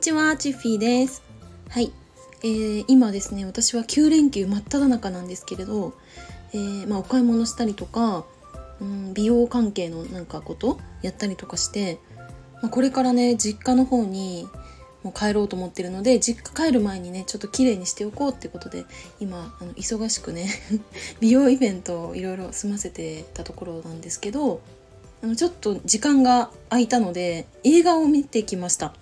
ちは、チッフィーです。はい、えー今ですね、私は9連休真っ只中なんですけれど、えーまあ、お買い物したりとか、うん、美容関係のなんかことやったりとかして、まあ、これからね、実家の方にもう帰ろうと思ってるので、実家帰る前にね、ちょっと綺麗にしておこうってことで、今、あの忙しくね、美容イベントをいろいろ済ませてたところなんですけど、あのちょっと時間が空いたので映画を見てきました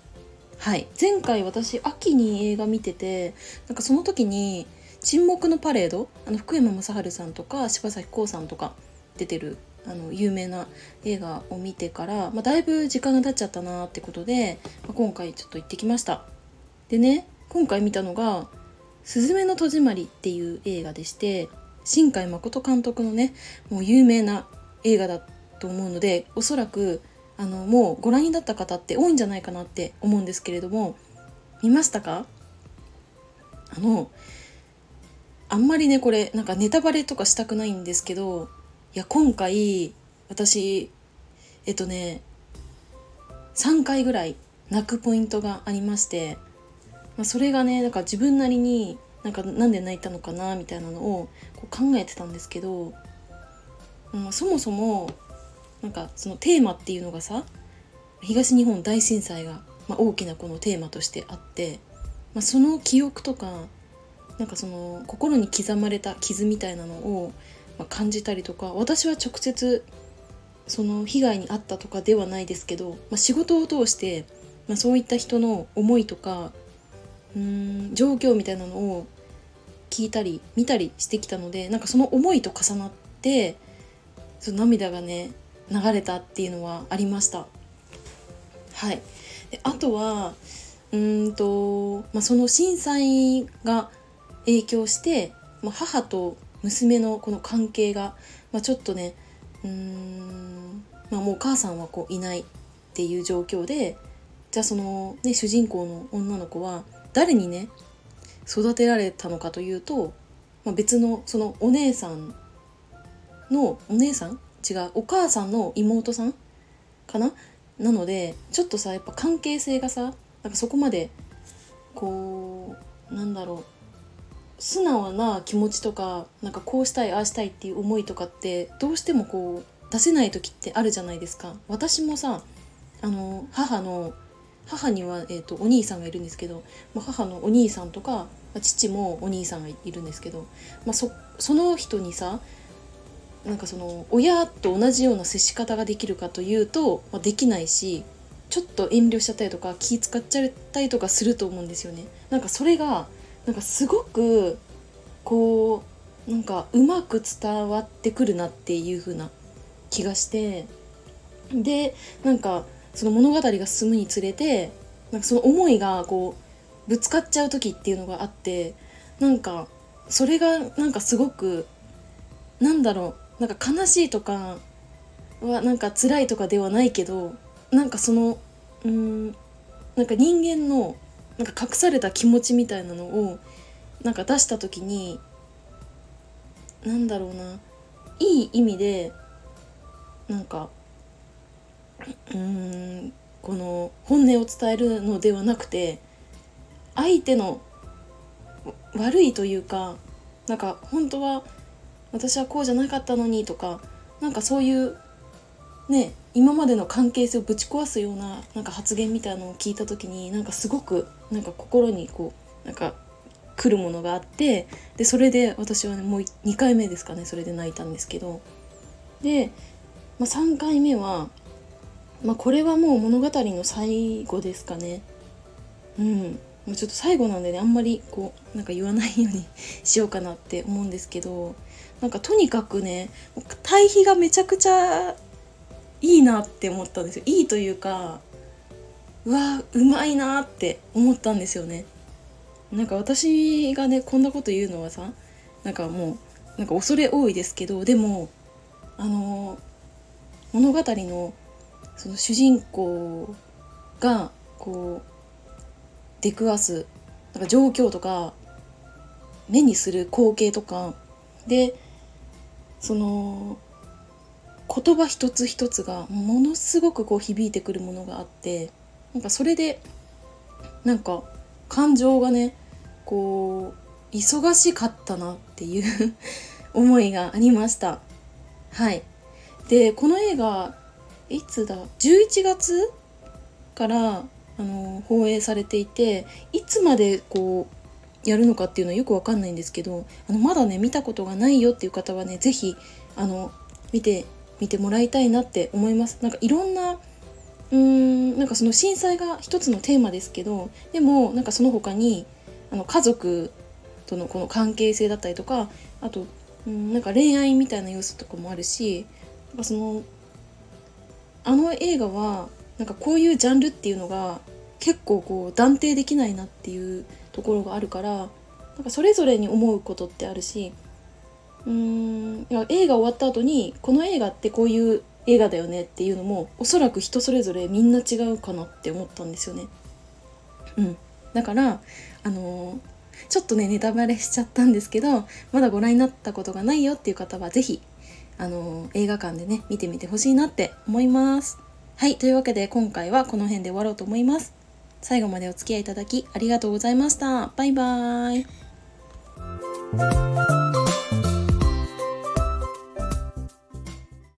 はい。前回私秋に映画見ててなんかその時に「沈黙のパレード」あの福山雅治さんとか柴咲コウさんとか出てるあの有名な映画を見てから、まあ、だいぶ時間が経っちゃったなってことで、まあ今回ちょっと行ってきました。でね今回見たのが「すずめの戸締まり」っていう映画でして新海誠監督のねもう有名な映画だと思うのでおそらくあのもうご覧になった方って多いんじゃないかなって思うんですけれども見ましたか？あのあんまりねこれなんかネタバレとかしたくないんですけどいや今回私えっとね3回ぐらい泣くポイントがありまして、まあ、それがねなんか自分なりになんかなんで泣いたのかなみたいなのをこう考えてたんですけど、うん、そもそもなんかそのテーマっていうのがさ東日本大震災が、まあ、大きなこのテーマとしてあって、まあ、その記憶とかなんかその心に刻まれた傷みたいなのを、まあ、感じたりとか私は直接その被害に遭ったとかではないですけど、まあ、仕事を通して、まあ、そういった人の思いとかうーん状況みたいなのを聞いたり見たりしてきたのでなんかその思いと重なってその涙がね流れたっていうのはありました。はい、であとはうんと、まあ、その震災が影響して、まあ、母と娘のこの関係が、まあ、ちょっとねうん、まあ、もうお母さんはこういないっていう状況でじゃあその、ね、主人公の女の子は誰にね育てられたのかというと、まあ、別のそのお姉さんのお姉さん違うお母さんの妹さんかな？なのでちょっとさやっぱ関係性がさなんかそこまでこうなんだろう素直な気持ちとかなんかこうしたいああしたいっていう思いとかってどうしてもこう出せない時ってあるじゃないですか。私もさあの母の母には、えー、とお兄さんがいるんですけど、まあ、母のお兄さんとか、まあ父もお兄さんがいるんですけど、まあ、そその人にさなんかその親と同じような接し方ができるかというと、まあ、できないしちょっと遠慮しちゃったりとか気使っちゃったりとかすると思うんですよね。なんかそれがなんかすごくこうなんかうまく伝わってくるなっていう風な気がしてでなんかその物語が進むにつれてなんかその思いがこうぶつかっちゃう時っていうのがあってなんかそれがなんかすごくなんだろうなんか悲しいとかはなんか辛いとかではないけどなんかそのうんなんか人間のなんか隠された気持ちみたいなのをなんか出した時になんだろうないい意味でなんかうんこの本音を伝えるのではなくて相手の悪いというかなんか本当は私はこうじゃなかったのにとかなんかそういうね今までの関係性をぶち壊すようななんか発言みたいなのを聞いた時になんかすごくなんか心にこうなんか来るものがあってでそれで私はねもう2回目ですかねそれで泣いたんですけど。で、まあ、3回目は、まあ、これはもう物語の最後ですかね。うん。もうちょっと最後なんでねあんまりこうなんか言わないようにしようかなって思うんですけどなんかとにかくね対比がめちゃくちゃいいなって思ったんですよ。いいというかうわうまいなって思ったんですよね。なんか私がねこんなこと言うのはさなんかもうなんか恐れ多いですけどでもあの物語のその主人公がこう出くわすなんか状況とか目にする光景とか。でその言葉一つ一つがものすごくこう響いてくるものがあってなんかそれでなんか感情がねこう忙しかったなっていう 思いがありました。はい。でこの映画いつだ？11月からあの放映されていていつまでこうやるのかっていうのはよくわかんないんですけどあのまだね見たことがないよっていう方はね是非あの見てみてもらいたいなって思います。なんかいろんなうーんなんかその震災が一つのテーマですけどでもなんかその他にあの家族とのこの関係性だったりとかあとうんなんか恋愛みたいな要素とかもあるしなんかそのあの映画はなんかこういうジャンルっていうのが結構こう断定できないなっていうところがあるからなんかそれぞれに思うことってあるしうーん映画終わった後にこの映画ってこういう映画だよねっていうのもおそらく人それぞれみんな違うかなって思ったんですよね。うん、だからあのー、ちょっとねネタバレしちゃったんですけどまだご覧になったことがないよっていう方は是非あのー、映画館でね見てみてほしいなって思います。はいというわけで今回はこの辺で終わろうと思います。最後までお付き合いいただきありがとうございました。バイバーイ。